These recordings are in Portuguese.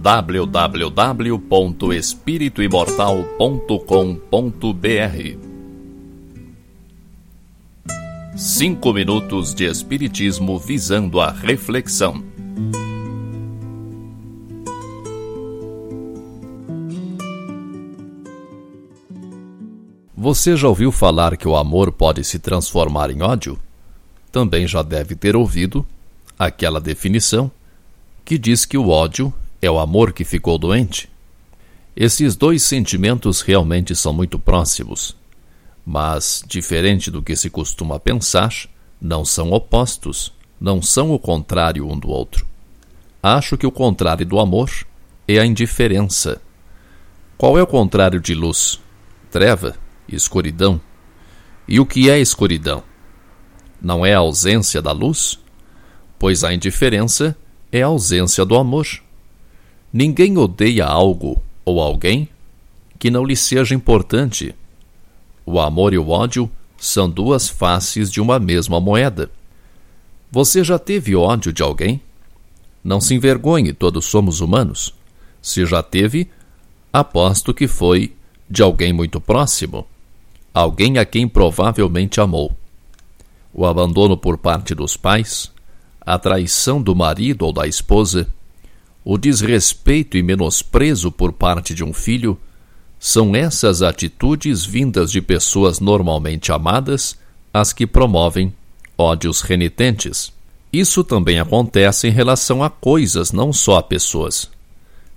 www.espirituimortal.com.br Cinco minutos de Espiritismo visando a reflexão. Você já ouviu falar que o amor pode se transformar em ódio? Também já deve ter ouvido aquela definição que diz que o ódio é o amor que ficou doente. Esses dois sentimentos realmente são muito próximos, mas, diferente do que se costuma pensar, não são opostos, não são o contrário um do outro. Acho que o contrário do amor é a indiferença. Qual é o contrário de luz? Treva, escuridão. E o que é escuridão? Não é a ausência da luz? Pois a indiferença é a ausência do amor. Ninguém odeia algo ou alguém que não lhe seja importante. O amor e o ódio são duas faces de uma mesma moeda. Você já teve ódio de alguém? Não se envergonhe, todos somos humanos. Se já teve, aposto que foi de alguém muito próximo, alguém a quem provavelmente amou. O abandono por parte dos pais, a traição do marido ou da esposa, o desrespeito e menosprezo por parte de um filho são essas atitudes vindas de pessoas normalmente amadas as que promovem ódios renitentes. Isso também acontece em relação a coisas, não só a pessoas.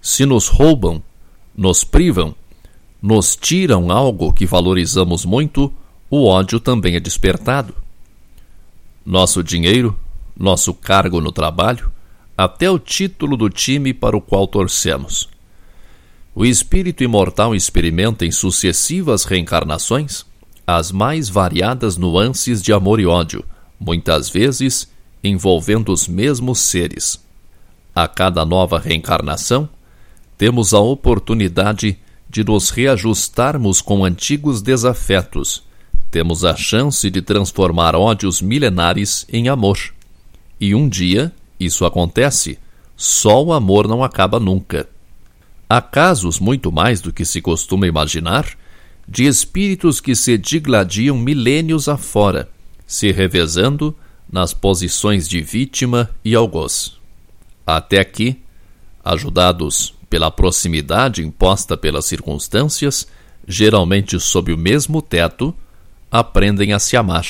Se nos roubam, nos privam, nos tiram algo que valorizamos muito, o ódio também é despertado. Nosso dinheiro, nosso cargo no trabalho, até o título do time para o qual torcemos. O espírito imortal experimenta em sucessivas reencarnações as mais variadas nuances de amor e ódio, muitas vezes envolvendo os mesmos seres. A cada nova reencarnação, temos a oportunidade de nos reajustarmos com antigos desafetos. Temos a chance de transformar ódios milenares em amor. E um dia isso acontece. Só o amor não acaba nunca. Há casos, muito mais do que se costuma imaginar, de espíritos que se digladiam milênios afora, se revezando nas posições de vítima e algoz. Até aqui, ajudados pela proximidade imposta pelas circunstâncias, geralmente sob o mesmo teto, aprendem a se amar.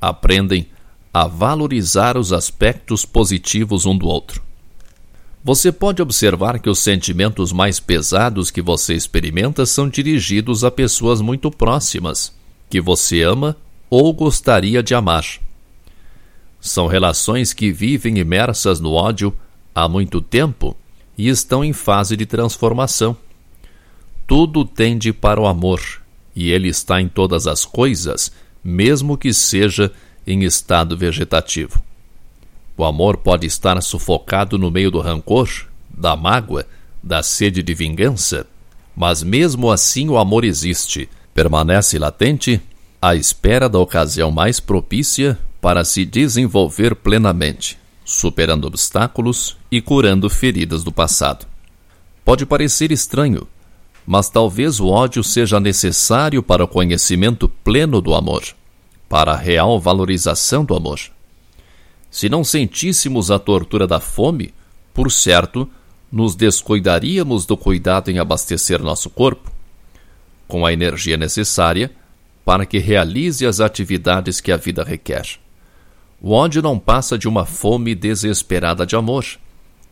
Aprendem a valorizar os aspectos positivos um do outro. Você pode observar que os sentimentos mais pesados que você experimenta são dirigidos a pessoas muito próximas, que você ama ou gostaria de amar. São relações que vivem imersas no ódio há muito tempo e estão em fase de transformação. Tudo tende para o amor, e ele está em todas as coisas, mesmo que seja em estado vegetativo. O amor pode estar sufocado no meio do rancor, da mágoa, da sede de vingança, mas mesmo assim o amor existe, permanece latente, à espera da ocasião mais propícia para se desenvolver plenamente, superando obstáculos e curando feridas do passado. Pode parecer estranho, mas talvez o ódio seja necessário para o conhecimento pleno do amor para a real valorização do amor. Se não sentíssemos a tortura da fome, por certo, nos descuidaríamos do cuidado em abastecer nosso corpo, com a energia necessária para que realize as atividades que a vida requer. O ódio não passa de uma fome desesperada de amor,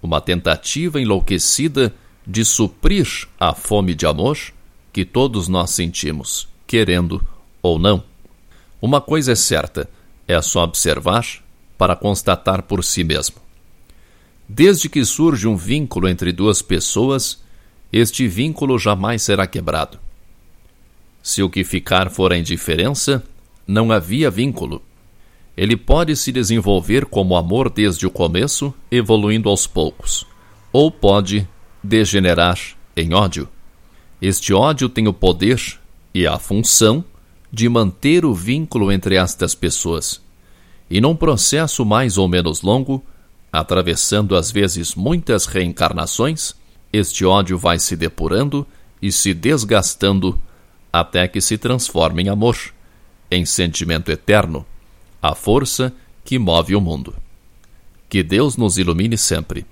uma tentativa enlouquecida de suprir a fome de amor que todos nós sentimos, querendo ou não. Uma coisa é certa: é só observar para constatar por si mesmo. Desde que surge um vínculo entre duas pessoas, este vínculo jamais será quebrado. Se o que ficar for a indiferença, não havia vínculo. Ele pode se desenvolver como amor desde o começo, evoluindo aos poucos, ou pode degenerar em ódio. Este ódio tem o poder e a função de manter o vínculo entre estas pessoas. E num processo mais ou menos longo, atravessando às vezes muitas reencarnações, este ódio vai se depurando e se desgastando até que se transforme em amor, em sentimento eterno, a força que move o mundo. Que Deus nos ilumine sempre.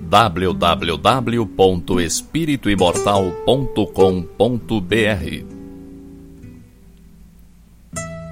www.espirituimortal.com.br